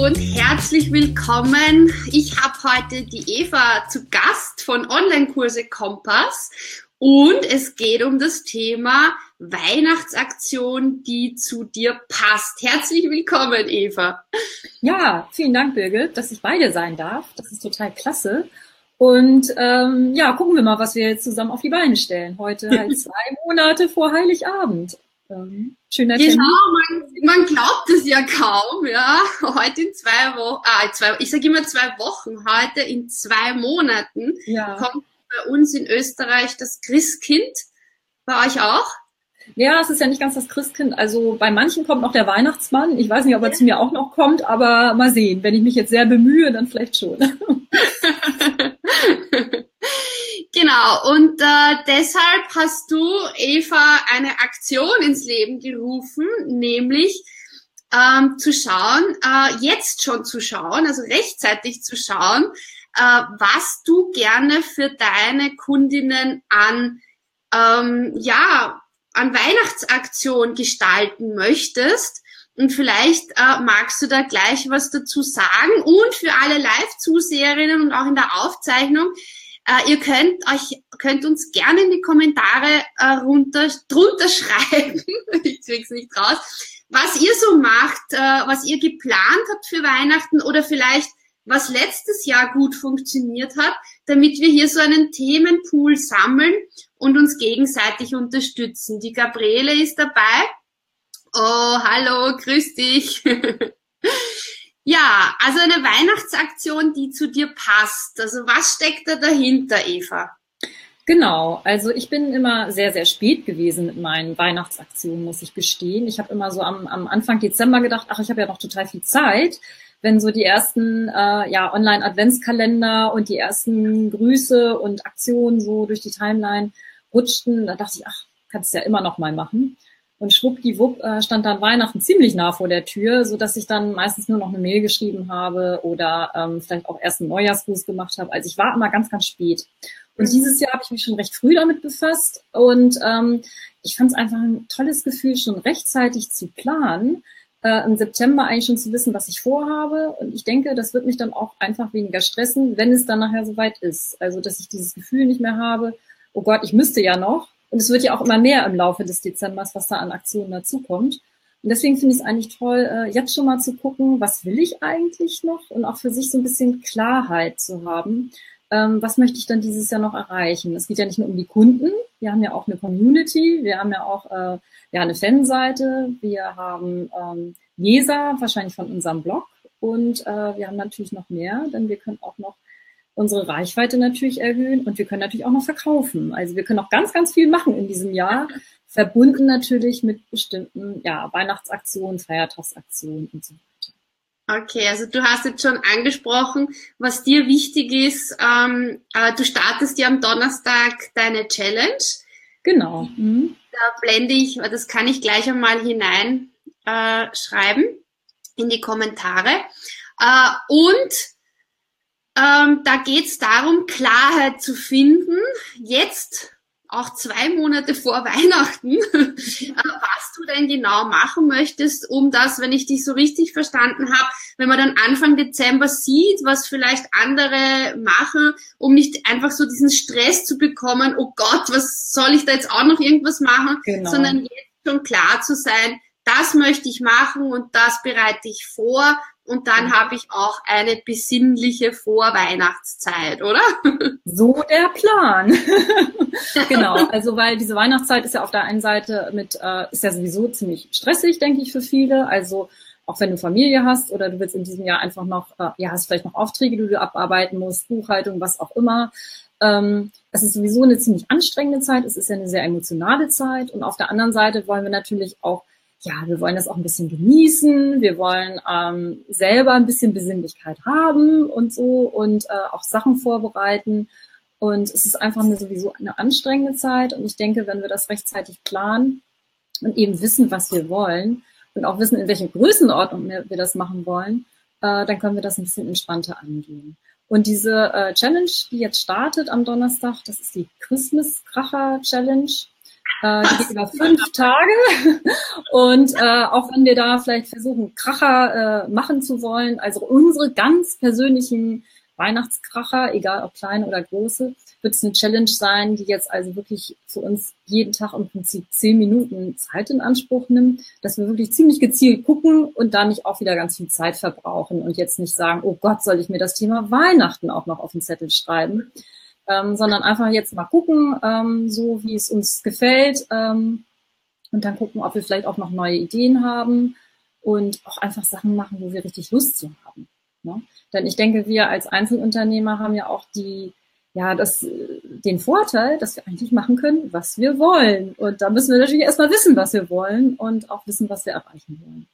Und herzlich willkommen. Ich habe heute die Eva zu Gast von Online-Kurse Kompass und es geht um das Thema Weihnachtsaktion, die zu dir passt. Herzlich willkommen, Eva. Ja, vielen Dank, Birgit, dass ich bei dir sein darf. Das ist total klasse. Und ähm, ja, gucken wir mal, was wir jetzt zusammen auf die Beine stellen. Heute halt zwei Monate vor Heiligabend. Ähm, schöner genau, man, man, glaubt es ja kaum, ja. Heute in zwei Wochen, ah, zwei, ich sage immer zwei Wochen, heute in zwei Monaten ja. kommt bei uns in Österreich das Christkind. Bei euch auch? Ja, es ist ja nicht ganz das Christkind. Also bei manchen kommt noch der Weihnachtsmann. Ich weiß nicht, ob er ja. zu mir auch noch kommt, aber mal sehen. Wenn ich mich jetzt sehr bemühe, dann vielleicht schon. Genau, und äh, deshalb hast du, Eva, eine Aktion ins Leben gerufen, nämlich ähm, zu schauen, äh, jetzt schon zu schauen, also rechtzeitig zu schauen, äh, was du gerne für deine Kundinnen an, ähm, ja, an Weihnachtsaktion gestalten möchtest. Und vielleicht äh, magst du da gleich was dazu sagen. Und für alle Live-Zuseherinnen und auch in der Aufzeichnung, äh, ihr könnt euch, könnt uns gerne in die Kommentare äh, runter, drunter schreiben, ich krieg's nicht raus, was ihr so macht, äh, was ihr geplant habt für Weihnachten oder vielleicht was letztes Jahr gut funktioniert hat, damit wir hier so einen Themenpool sammeln und uns gegenseitig unterstützen. Die Gabriele ist dabei. Oh, hallo, grüß dich. Ja, also eine Weihnachtsaktion, die zu dir passt. Also was steckt da dahinter, Eva? Genau, also ich bin immer sehr, sehr spät gewesen mit meinen Weihnachtsaktionen, muss ich gestehen. Ich habe immer so am, am Anfang Dezember gedacht, ach, ich habe ja noch total viel Zeit. Wenn so die ersten äh, ja, Online-Adventskalender und die ersten Grüße und Aktionen so durch die Timeline rutschten, da dachte ich, ach, kannst ja immer noch mal machen. Und schwuppdiwupp äh, stand dann Weihnachten ziemlich nah vor der Tür, so dass ich dann meistens nur noch eine Mail geschrieben habe oder ähm, vielleicht auch erst einen Neujahrsgruß gemacht habe. Also ich war immer ganz, ganz spät. Und mhm. dieses Jahr habe ich mich schon recht früh damit befasst und ähm, ich fand es einfach ein tolles Gefühl, schon rechtzeitig zu planen, äh, im September eigentlich schon zu wissen, was ich vorhabe. Und ich denke, das wird mich dann auch einfach weniger stressen, wenn es dann nachher soweit ist. Also dass ich dieses Gefühl nicht mehr habe, oh Gott, ich müsste ja noch, und es wird ja auch immer mehr im Laufe des Dezembers, was da an Aktionen dazukommt. Und deswegen finde ich es eigentlich toll, äh, jetzt schon mal zu gucken, was will ich eigentlich noch und auch für sich so ein bisschen Klarheit zu haben. Ähm, was möchte ich dann dieses Jahr noch erreichen? Es geht ja nicht nur um die Kunden, wir haben ja auch eine Community, wir haben ja auch äh, ja, eine Fanseite, wir haben ähm, Leser, wahrscheinlich von unserem Blog und äh, wir haben natürlich noch mehr, denn wir können auch noch unsere Reichweite natürlich erhöhen und wir können natürlich auch noch verkaufen. Also wir können auch ganz, ganz viel machen in diesem Jahr, verbunden natürlich mit bestimmten ja, Weihnachtsaktionen, Feiertagsaktionen und so weiter. Okay, also du hast jetzt schon angesprochen, was dir wichtig ist. Ähm, äh, du startest ja am Donnerstag deine Challenge. Genau. Mhm. Da blende ich, das kann ich gleich einmal hineinschreiben äh, in die Kommentare. Äh, und ähm, da geht es darum, Klarheit zu finden, jetzt auch zwei Monate vor Weihnachten, äh, was du denn genau machen möchtest, um das, wenn ich dich so richtig verstanden habe, wenn man dann Anfang Dezember sieht, was vielleicht andere machen, um nicht einfach so diesen Stress zu bekommen, oh Gott, was soll ich da jetzt auch noch irgendwas machen, genau. sondern jetzt schon klar zu sein, das möchte ich machen und das bereite ich vor und dann habe ich auch eine besinnliche Vorweihnachtszeit, oder? So der Plan. genau, also weil diese Weihnachtszeit ist ja auf der einen Seite mit, äh, ist ja sowieso ziemlich stressig, denke ich, für viele. Also auch wenn du Familie hast oder du willst in diesem Jahr einfach noch, äh, ja, hast vielleicht noch Aufträge, die du abarbeiten musst, Buchhaltung, was auch immer. Ähm, es ist sowieso eine ziemlich anstrengende Zeit. Es ist ja eine sehr emotionale Zeit. Und auf der anderen Seite wollen wir natürlich auch ja, wir wollen das auch ein bisschen genießen, wir wollen ähm, selber ein bisschen Besinnlichkeit haben und so und äh, auch Sachen vorbereiten. Und es ist einfach eine, sowieso eine anstrengende Zeit. Und ich denke, wenn wir das rechtzeitig planen und eben wissen, was wir wollen und auch wissen, in welcher Größenordnung wir, das machen wollen, äh, dann können wir das ein bisschen entspannter angehen. Und diese äh, Challenge, die jetzt startet am Donnerstag, das ist die Christmas Kracher Challenge. Äh, die geht über fünf Tage. Und äh, auch wenn wir da vielleicht versuchen, Kracher äh, machen zu wollen, also unsere ganz persönlichen Weihnachtskracher, egal ob kleine oder große, wird es eine Challenge sein, die jetzt also wirklich für uns jeden Tag im Prinzip zehn Minuten Zeit in Anspruch nimmt, dass wir wirklich ziemlich gezielt gucken und da nicht auch wieder ganz viel Zeit verbrauchen und jetzt nicht sagen, oh Gott, soll ich mir das Thema Weihnachten auch noch auf den Zettel schreiben, ähm, sondern einfach jetzt mal gucken, ähm, so wie es uns gefällt ähm, und dann gucken, ob wir vielleicht auch noch neue Ideen haben und auch einfach Sachen machen, wo wir richtig Lust zu haben. Ne? Denn ich denke, wir als Einzelunternehmer haben ja auch die ja, das, den Vorteil, dass wir eigentlich machen können, was wir wollen. Und da müssen wir natürlich erstmal wissen, was wir wollen und auch wissen, was wir erreichen wollen.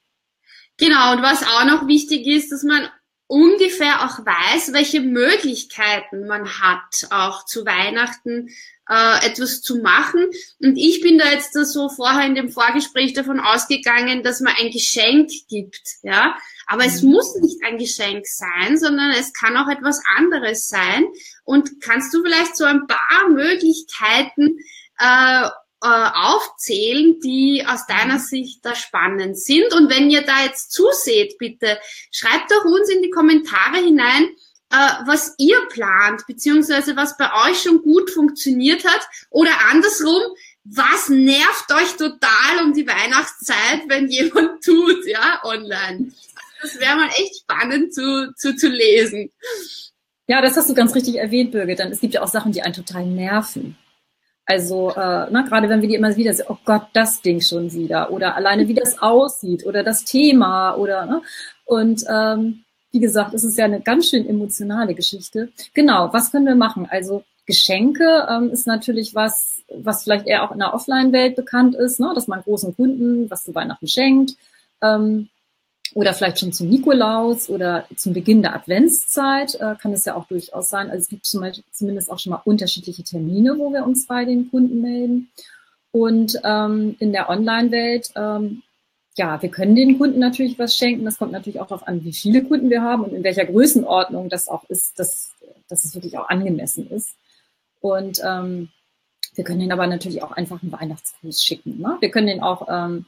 Genau, und was auch noch wichtig ist, dass man ungefähr auch weiß, welche Möglichkeiten man hat, auch zu Weihnachten äh, etwas zu machen. Und ich bin da jetzt so vorher in dem Vorgespräch davon ausgegangen, dass man ein Geschenk gibt, ja. Aber es mhm. muss nicht ein Geschenk sein, sondern es kann auch etwas anderes sein. Und kannst du vielleicht so ein paar Möglichkeiten äh, aufzählen, die aus deiner. Sicht da spannend sind? Und wenn ihr da jetzt zuseht, bitte schreibt doch uns in die Kommentare hinein, äh, was ihr plant, beziehungsweise was bei euch schon gut funktioniert hat oder andersrum, was nervt euch total um die Weihnachtszeit, wenn jemand tut, ja, online. Das wäre mal echt spannend zu, zu, zu lesen. Ja, das hast du ganz richtig erwähnt, Birgit. Dann, es gibt ja auch Sachen, die einen total nerven. Also, äh, na, gerade wenn wir die immer wieder sehen, oh Gott, das Ding schon wieder. Oder alleine, wie das aussieht oder das Thema oder, ne? Und ähm, wie gesagt, es ist ja eine ganz schön emotionale Geschichte. Genau, was können wir machen? Also Geschenke ähm, ist natürlich was, was vielleicht eher auch in der Offline-Welt bekannt ist, ne? dass man großen Kunden was zu Weihnachten schenkt. Ähm, oder vielleicht schon zum Nikolaus oder zum Beginn der Adventszeit äh, kann es ja auch durchaus sein. Also es gibt zum Beispiel, zumindest auch schon mal unterschiedliche Termine, wo wir uns bei den Kunden melden. Und ähm, in der Online-Welt ähm, ja, wir können den Kunden natürlich was schenken. Das kommt natürlich auch darauf an, wie viele Kunden wir haben und in welcher Größenordnung das auch ist, dass, dass es wirklich auch angemessen ist. Und ähm, wir können den aber natürlich auch einfach einen Weihnachtsgruß schicken. Ne? Wir können den auch, ähm,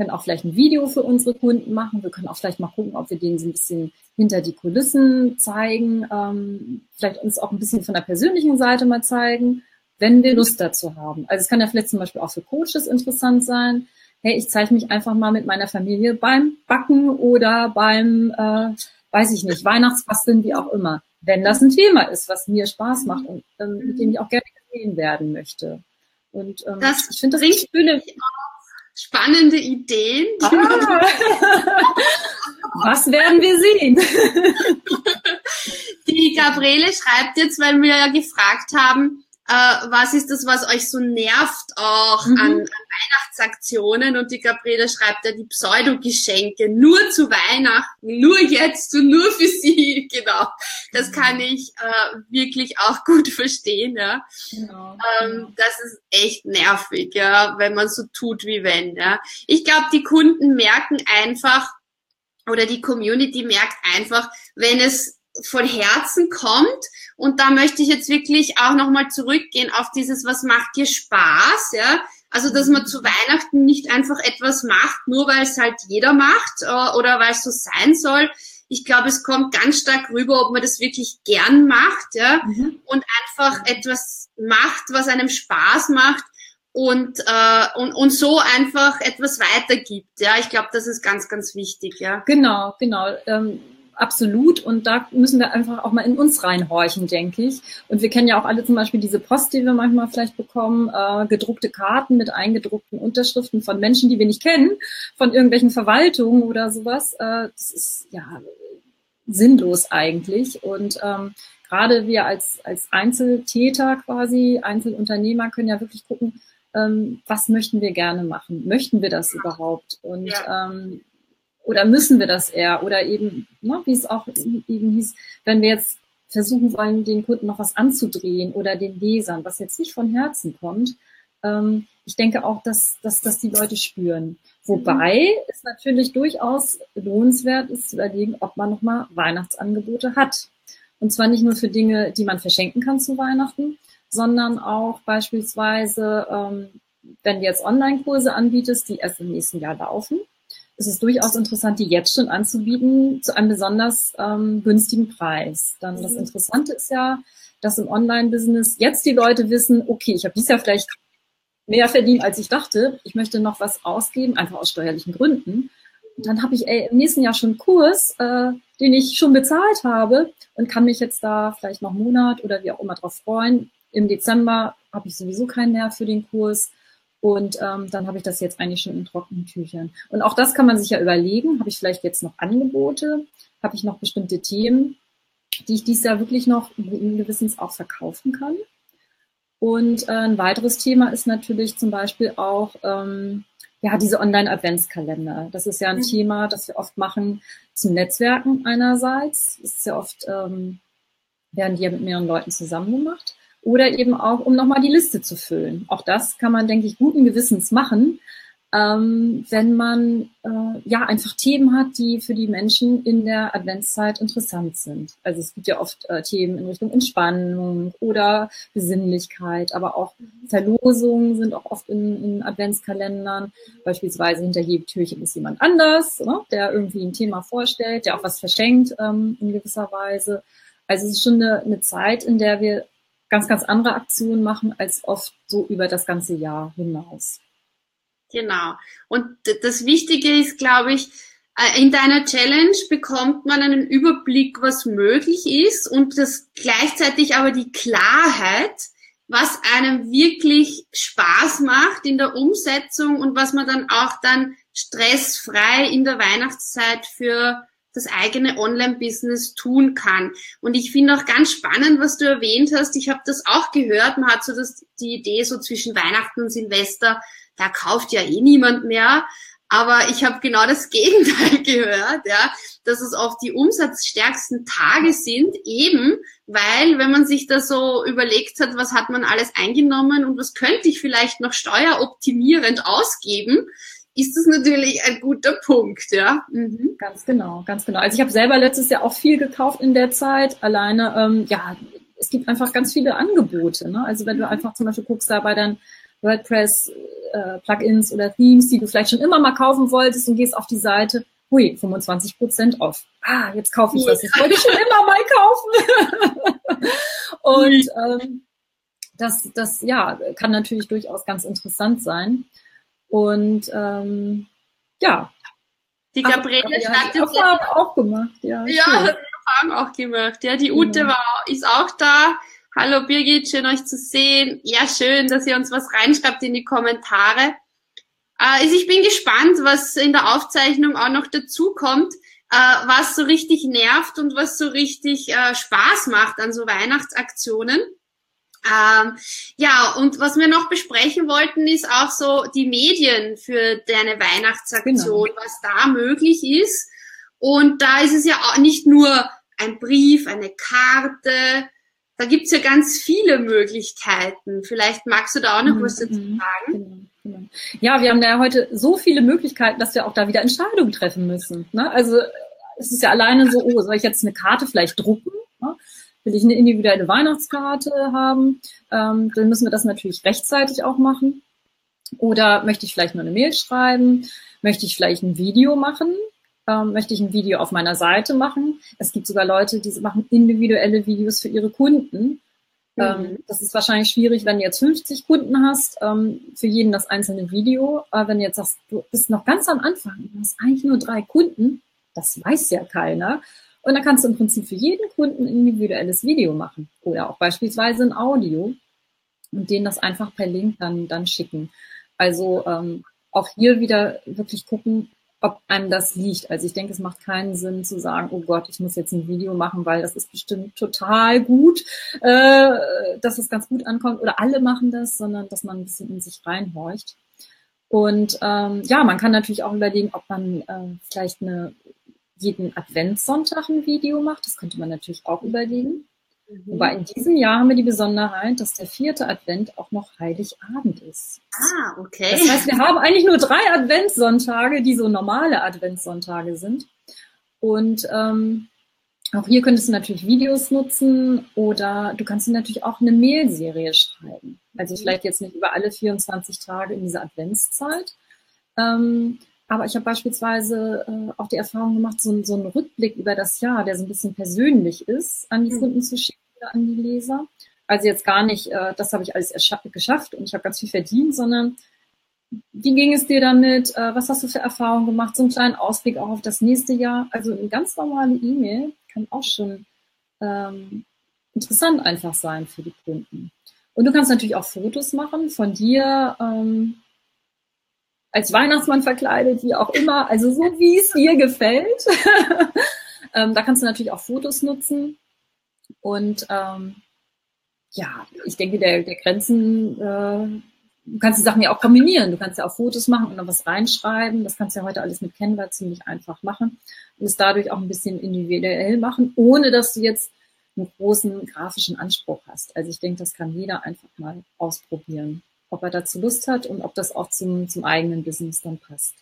können auch vielleicht ein Video für unsere Kunden machen. Wir können auch vielleicht mal gucken, ob wir denen so ein bisschen hinter die Kulissen zeigen, ähm, vielleicht uns auch ein bisschen von der persönlichen Seite mal zeigen, wenn wir Lust dazu haben. Also es kann ja vielleicht zum Beispiel auch für Coaches interessant sein, hey, ich zeige mich einfach mal mit meiner Familie beim Backen oder beim, äh, weiß ich nicht, Weihnachtsbasteln, wie auch immer. Wenn das ein Thema ist, was mir Spaß macht und ähm, mit dem ich auch gerne gesehen werden möchte. Und ähm, das ich finde das bringt schöne spannende Ideen. Ah. was werden wir sehen? Die Gabriele schreibt jetzt, weil wir ja gefragt haben, äh, was ist das, was euch so nervt auch mhm. an, an, Weihnachtsaktionen? Und die Gabriele schreibt ja die Pseudogeschenke nur zu Weihnachten, nur jetzt und nur für sie. Genau. Das mhm. kann ich äh, wirklich auch gut verstehen. Ja. Genau. Ähm, genau. das ist echt nervig, ja, wenn man so tut wie wenn. Ja. Ich glaube, die Kunden merken einfach, oder die Community merkt einfach, wenn es von Herzen kommt. Und da möchte ich jetzt wirklich auch nochmal zurückgehen auf dieses, was macht dir Spaß, ja? Also, dass man zu Weihnachten nicht einfach etwas macht, nur weil es halt jeder macht äh, oder weil es so sein soll. Ich glaube, es kommt ganz stark rüber, ob man das wirklich gern macht, ja, mhm. und einfach etwas macht, was einem Spaß macht und, äh, und, und so einfach etwas weitergibt. Ja, ich glaube, das ist ganz, ganz wichtig, ja. Genau, genau. Ähm absolut. Und da müssen wir einfach auch mal in uns reinhorchen, denke ich. Und wir kennen ja auch alle zum Beispiel diese Post, die wir manchmal vielleicht bekommen, äh, gedruckte Karten mit eingedruckten Unterschriften von Menschen, die wir nicht kennen, von irgendwelchen Verwaltungen oder sowas. Äh, das ist ja sinnlos eigentlich. Und ähm, gerade wir als, als Einzeltäter quasi, Einzelunternehmer können ja wirklich gucken, ähm, was möchten wir gerne machen? Möchten wir das überhaupt? Und ja. ähm, oder müssen wir das eher? Oder eben, ne, wie es auch eben hieß, wenn wir jetzt versuchen wollen, den Kunden noch was anzudrehen oder den Lesern, was jetzt nicht von Herzen kommt. Ähm, ich denke auch, dass, dass, dass die Leute spüren. Wobei es natürlich durchaus lohnenswert ist zu überlegen, ob man nochmal Weihnachtsangebote hat. Und zwar nicht nur für Dinge, die man verschenken kann zu Weihnachten, sondern auch beispielsweise, ähm, wenn du jetzt Online-Kurse anbietest, die erst im nächsten Jahr laufen, ist es durchaus interessant, die jetzt schon anzubieten zu einem besonders ähm, günstigen Preis. Dann das mhm. Interessante ist ja, dass im Online-Business jetzt die Leute wissen, okay, ich habe dieses Jahr vielleicht mehr verdient, als ich dachte. Ich möchte noch was ausgeben, einfach aus steuerlichen Gründen. Und dann habe ich ey, im nächsten Jahr schon einen Kurs, äh, den ich schon bezahlt habe und kann mich jetzt da vielleicht noch einen Monat oder wie auch immer drauf freuen. Im Dezember habe ich sowieso keinen Nerv für den Kurs. Und ähm, dann habe ich das jetzt eigentlich schon in trockenen Tüchern. Und auch das kann man sich ja überlegen. Habe ich vielleicht jetzt noch Angebote? Habe ich noch bestimmte Themen, die ich dieses Jahr wirklich noch gewissens auch verkaufen kann? Und äh, ein weiteres Thema ist natürlich zum Beispiel auch ähm, ja diese Online-Adventskalender. Das ist ja ein mhm. Thema, das wir oft machen zum Netzwerken einerseits. Das ist ja oft ähm, werden die ja mit mehreren Leuten zusammen gemacht oder eben auch, um nochmal die Liste zu füllen. Auch das kann man, denke ich, guten Gewissens machen, ähm, wenn man äh, ja einfach Themen hat, die für die Menschen in der Adventszeit interessant sind. Also es gibt ja oft äh, Themen in Richtung Entspannung oder Besinnlichkeit, aber auch Verlosungen sind auch oft in, in Adventskalendern. Beispielsweise hinter jedem Türchen ist jemand anders, ne, der irgendwie ein Thema vorstellt, der auch was verschenkt ähm, in gewisser Weise. Also es ist schon eine, eine Zeit, in der wir ganz, ganz andere Aktionen machen als oft so über das ganze Jahr hinaus. Genau. Und das Wichtige ist, glaube ich, äh, in deiner Challenge bekommt man einen Überblick, was möglich ist und das gleichzeitig aber die Klarheit, was einem wirklich Spaß macht in der Umsetzung und was man dann auch dann stressfrei in der Weihnachtszeit für das eigene Online-Business tun kann. Und ich finde auch ganz spannend, was du erwähnt hast. Ich habe das auch gehört. Man hat so das, die Idee, so zwischen Weihnachten und Silvester, da kauft ja eh niemand mehr. Aber ich habe genau das Gegenteil gehört, ja, dass es oft die umsatzstärksten Tage sind, eben weil, wenn man sich da so überlegt hat, was hat man alles eingenommen und was könnte ich vielleicht noch steueroptimierend ausgeben, ist das natürlich ein guter Punkt, ja. Mhm. Ganz genau, ganz genau. Also ich habe selber letztes Jahr auch viel gekauft in der Zeit. Alleine, ähm, ja, es gibt einfach ganz viele Angebote. Ne? Also wenn du mhm. einfach zum Beispiel guckst da bei deinen WordPress äh, Plugins oder Themes, die du vielleicht schon immer mal kaufen wolltest und gehst auf die Seite, hui, 25 Prozent off. Ah, jetzt kaufe ich das. Das wollte ich schon immer mal kaufen. und ähm, das, das ja, kann natürlich durchaus ganz interessant sein. Und ähm, ja. Die Gabriele Ach, hat die Erfahrung auch gemacht, ja. Ja, schön. die Erfahrung auch gemacht. Ja, die Ute genau. war, ist auch da. Hallo Birgit, schön euch zu sehen. Ja, schön, dass ihr uns was reinschreibt in die Kommentare. Äh, ich bin gespannt, was in der Aufzeichnung auch noch dazu kommt, äh, was so richtig nervt und was so richtig äh, Spaß macht an so Weihnachtsaktionen. Ähm, ja, und was wir noch besprechen wollten, ist auch so die Medien für deine Weihnachtsaktion, genau. was da möglich ist. Und da ist es ja auch nicht nur ein Brief, eine Karte, da gibt's ja ganz viele Möglichkeiten. Vielleicht magst du da auch noch mhm. was dazu mhm. sagen. Genau, genau. Ja, wir haben ja heute so viele Möglichkeiten, dass wir auch da wieder Entscheidungen treffen müssen. Ne? Also es ist ja alleine so, oh, soll ich jetzt eine Karte vielleicht drucken? Ne? Will ich eine individuelle Weihnachtskarte haben, ähm, dann müssen wir das natürlich rechtzeitig auch machen. Oder möchte ich vielleicht nur eine Mail schreiben? Möchte ich vielleicht ein Video machen? Ähm, möchte ich ein Video auf meiner Seite machen? Es gibt sogar Leute, die machen individuelle Videos für ihre Kunden. Mhm. Ähm, das ist wahrscheinlich schwierig, wenn du jetzt 50 Kunden hast, ähm, für jeden das einzelne Video. Aber wenn du jetzt sagst, du bist noch ganz am Anfang, du hast eigentlich nur drei Kunden, das weiß ja keiner. Und dann kannst du im Prinzip für jeden Kunden ein individuelles Video machen oder auch beispielsweise ein Audio und denen das einfach per Link dann, dann schicken. Also ähm, auch hier wieder wirklich gucken, ob einem das liegt. Also ich denke, es macht keinen Sinn zu sagen, oh Gott, ich muss jetzt ein Video machen, weil das ist bestimmt total gut, äh, dass es ganz gut ankommt oder alle machen das, sondern dass man ein bisschen in sich reinhorcht. Und ähm, ja, man kann natürlich auch überlegen, ob man äh, vielleicht eine jeden Adventssonntag ein Video macht. Das könnte man natürlich auch überlegen. Mhm. Wobei in diesem Jahr haben wir die Besonderheit, dass der vierte Advent auch noch Heiligabend ist. Ah, okay. Das heißt, wir haben eigentlich nur drei Adventssonntage, die so normale Adventssonntage sind. Und ähm, auch hier könntest du natürlich Videos nutzen oder du kannst dir natürlich auch eine Mailserie schreiben. Also mhm. vielleicht jetzt nicht über alle 24 Tage in dieser Adventszeit. Ähm, aber ich habe beispielsweise äh, auch die Erfahrung gemacht, so, so einen Rückblick über das Jahr, der so ein bisschen persönlich ist, an die mhm. Kunden zu schicken oder an die Leser. Also jetzt gar nicht, äh, das habe ich alles geschafft und ich habe ganz viel verdient, sondern wie ging es dir damit? Äh, was hast du für Erfahrungen gemacht? So einen kleinen Ausblick auch auf das nächste Jahr. Also eine ganz normale E-Mail kann auch schon ähm, interessant einfach sein für die Kunden. Und du kannst natürlich auch Fotos machen von dir ähm, als Weihnachtsmann verkleidet, wie auch immer, also so wie es dir gefällt. ähm, da kannst du natürlich auch Fotos nutzen. Und ähm, ja, ich denke, der, der Grenzen äh, du kannst die Sachen ja auch kombinieren. Du kannst ja auch Fotos machen und noch was reinschreiben. Das kannst du ja heute alles mit Canva ziemlich einfach machen und es dadurch auch ein bisschen individuell machen, ohne dass du jetzt einen großen grafischen Anspruch hast. Also ich denke, das kann jeder einfach mal ausprobieren, ob er dazu Lust hat und ob das auch zum, zum eigenen Business dann passt.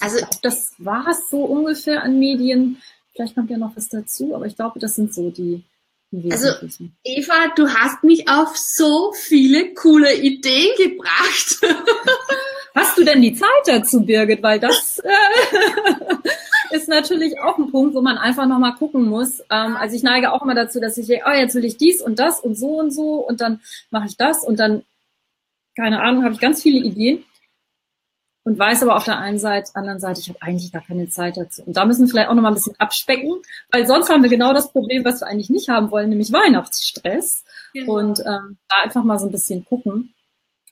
Also glaub, das war es so ungefähr an Medien. Vielleicht kommt ja noch was dazu, aber ich glaube, das sind so die, also Eva, du hast mich auf so viele coole Ideen gebracht. Hast du denn die Zeit dazu, Birgit? Weil das äh, ist natürlich auch ein Punkt, wo man einfach nochmal gucken muss. Ähm, also ich neige auch immer dazu, dass ich denke, oh, jetzt will ich dies und das und so und so und dann mache ich das und dann, keine Ahnung, habe ich ganz viele Ideen und weiß aber auf der einen Seite, anderen Seite, ich habe eigentlich gar keine Zeit dazu. Und da müssen wir vielleicht auch noch mal ein bisschen abspecken, weil sonst haben wir genau das Problem, was wir eigentlich nicht haben wollen, nämlich Weihnachtsstress. Genau. Und ähm, da einfach mal so ein bisschen gucken,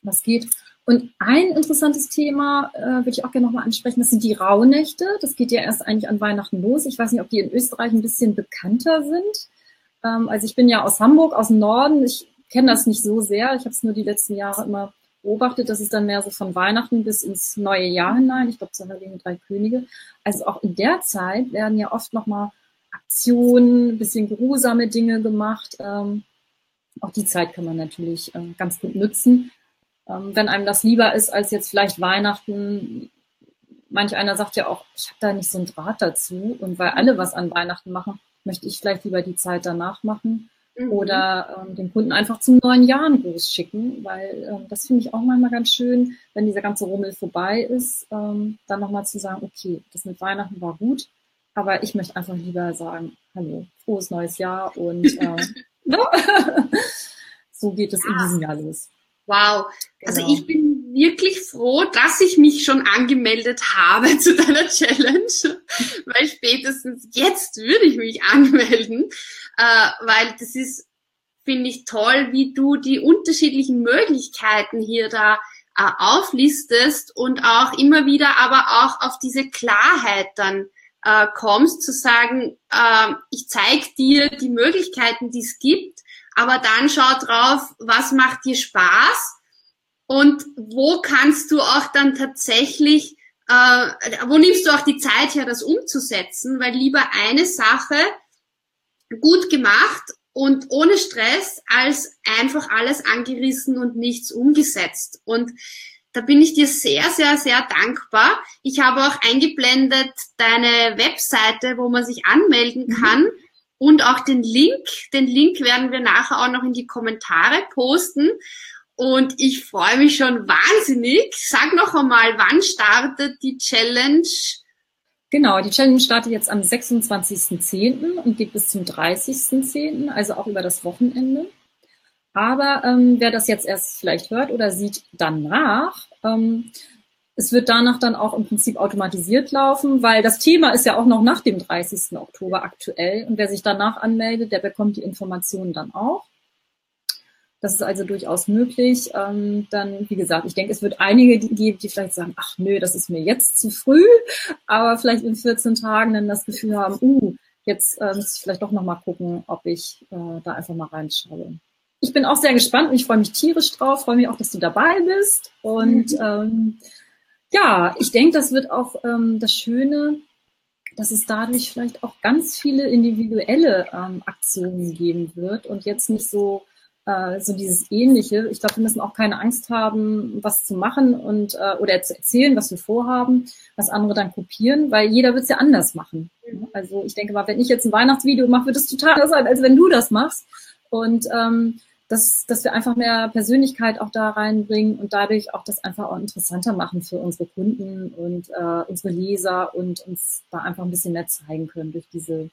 was geht. Und ein interessantes Thema äh, würde ich auch gerne nochmal ansprechen, das sind die Rauhnächte. Das geht ja erst eigentlich an Weihnachten los. Ich weiß nicht, ob die in Österreich ein bisschen bekannter sind. Ähm, also ich bin ja aus Hamburg, aus dem Norden. Ich kenne das nicht so sehr. Ich habe es nur die letzten Jahre immer beobachtet, dass es dann mehr so von Weihnachten bis ins neue Jahr hinein, ich glaube zur Heiligen Drei Könige. Also auch in der Zeit werden ja oft nochmal Aktionen, ein bisschen geruhsame Dinge gemacht. Ähm, auch die Zeit kann man natürlich äh, ganz gut nutzen. Ähm, wenn einem das lieber ist als jetzt vielleicht Weihnachten. Manch einer sagt ja auch, ich habe da nicht so einen Draht dazu. Und weil alle was an Weihnachten machen, möchte ich vielleicht lieber die Zeit danach machen. Mhm. Oder ähm, den Kunden einfach zum neuen Jahr einen Gruß schicken, weil ähm, das finde ich auch manchmal ganz schön, wenn dieser ganze Rummel vorbei ist, ähm, dann nochmal zu sagen, okay, das mit Weihnachten war gut, aber ich möchte einfach lieber sagen, hallo, frohes neues Jahr und äh, so geht es ja. in diesem Jahr los. Wow. Also genau. ich bin wirklich froh, dass ich mich schon angemeldet habe zu deiner Challenge, weil spätestens jetzt würde ich mich anmelden, äh, weil das ist, finde ich, toll, wie du die unterschiedlichen Möglichkeiten hier da äh, auflistest und auch immer wieder aber auch auf diese Klarheit dann äh, kommst, zu sagen, äh, ich zeige dir die Möglichkeiten, die es gibt aber dann schau drauf, was macht dir Spaß und wo kannst du auch dann tatsächlich, äh, wo nimmst du auch die Zeit her, das umzusetzen, weil lieber eine Sache gut gemacht und ohne Stress als einfach alles angerissen und nichts umgesetzt. Und da bin ich dir sehr, sehr, sehr dankbar. Ich habe auch eingeblendet deine Webseite, wo man sich anmelden mhm. kann. Mhm und auch den Link. Den Link werden wir nachher auch noch in die Kommentare posten. Und ich freue mich schon wahnsinnig. Sag noch einmal, wann startet die Challenge? Genau, die Challenge startet jetzt am 26.10. und geht bis zum 30.10., also auch über das Wochenende. Aber ähm, wer das jetzt erst vielleicht hört oder sieht danach, ähm, es wird danach dann auch im Prinzip automatisiert laufen, weil das Thema ist ja auch noch nach dem 30. Oktober aktuell. Und wer sich danach anmeldet, der bekommt die Informationen dann auch. Das ist also durchaus möglich. Ähm, dann, wie gesagt, ich denke, es wird einige geben, die vielleicht sagen, ach nö, das ist mir jetzt zu früh, aber vielleicht in 14 Tagen dann das Gefühl haben, uh, jetzt äh, muss ich vielleicht doch nochmal gucken, ob ich äh, da einfach mal reinschaue. Ich bin auch sehr gespannt und ich freue mich tierisch drauf, freue mich auch, dass du dabei bist und mhm. ähm, ja, ich denke, das wird auch ähm, das Schöne, dass es dadurch vielleicht auch ganz viele individuelle ähm, Aktionen geben wird und jetzt nicht so äh, so dieses Ähnliche. Ich glaube, wir müssen auch keine Angst haben, was zu machen und äh, oder zu erzählen, was wir vorhaben, was andere dann kopieren, weil jeder wird es ja anders machen. Mhm. Also ich denke mal, wenn ich jetzt ein Weihnachtsvideo mache, wird es total anders sein, als wenn du das machst. Und ähm, dass, dass wir einfach mehr Persönlichkeit auch da reinbringen und dadurch auch das einfach auch interessanter machen für unsere Kunden und äh, unsere Leser und uns da einfach ein bisschen mehr zeigen können durch diese,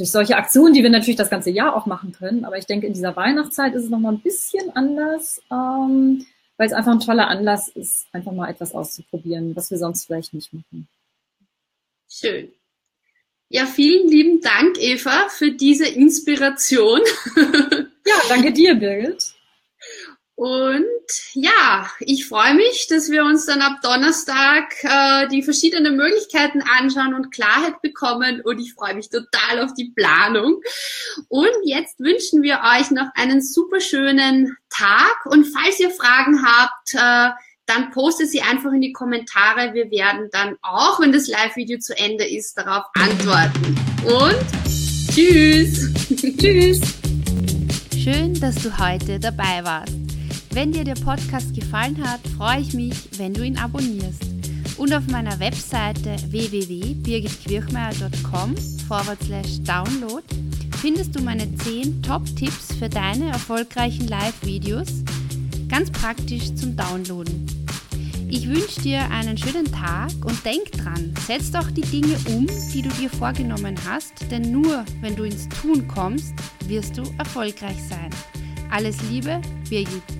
durch solche Aktionen, die wir natürlich das ganze Jahr auch machen können. Aber ich denke, in dieser Weihnachtszeit ist es nochmal ein bisschen anders, ähm, weil es einfach ein toller Anlass ist, einfach mal etwas auszuprobieren, was wir sonst vielleicht nicht machen. Schön. Ja, vielen lieben Dank, Eva, für diese Inspiration. Ja, danke dir, Birgit. Und ja, ich freue mich, dass wir uns dann ab Donnerstag äh, die verschiedenen Möglichkeiten anschauen und Klarheit bekommen. Und ich freue mich total auf die Planung. Und jetzt wünschen wir euch noch einen super schönen Tag. Und falls ihr Fragen habt, äh, dann postet sie einfach in die Kommentare. Wir werden dann auch, wenn das Live-Video zu Ende ist, darauf antworten. Und tschüss. tschüss. Schön, dass du heute dabei warst. Wenn dir der Podcast gefallen hat, freue ich mich, wenn du ihn abonnierst. Und auf meiner Webseite www.birgitquirchmeier.com download findest du meine 10 Top-Tipps für deine erfolgreichen Live-Videos, ganz praktisch zum Downloaden. Ich wünsche dir einen schönen Tag und denk dran, setz doch die Dinge um, die du dir vorgenommen hast, denn nur wenn du ins Tun kommst, wirst du erfolgreich sein. Alles Liebe, Birgit.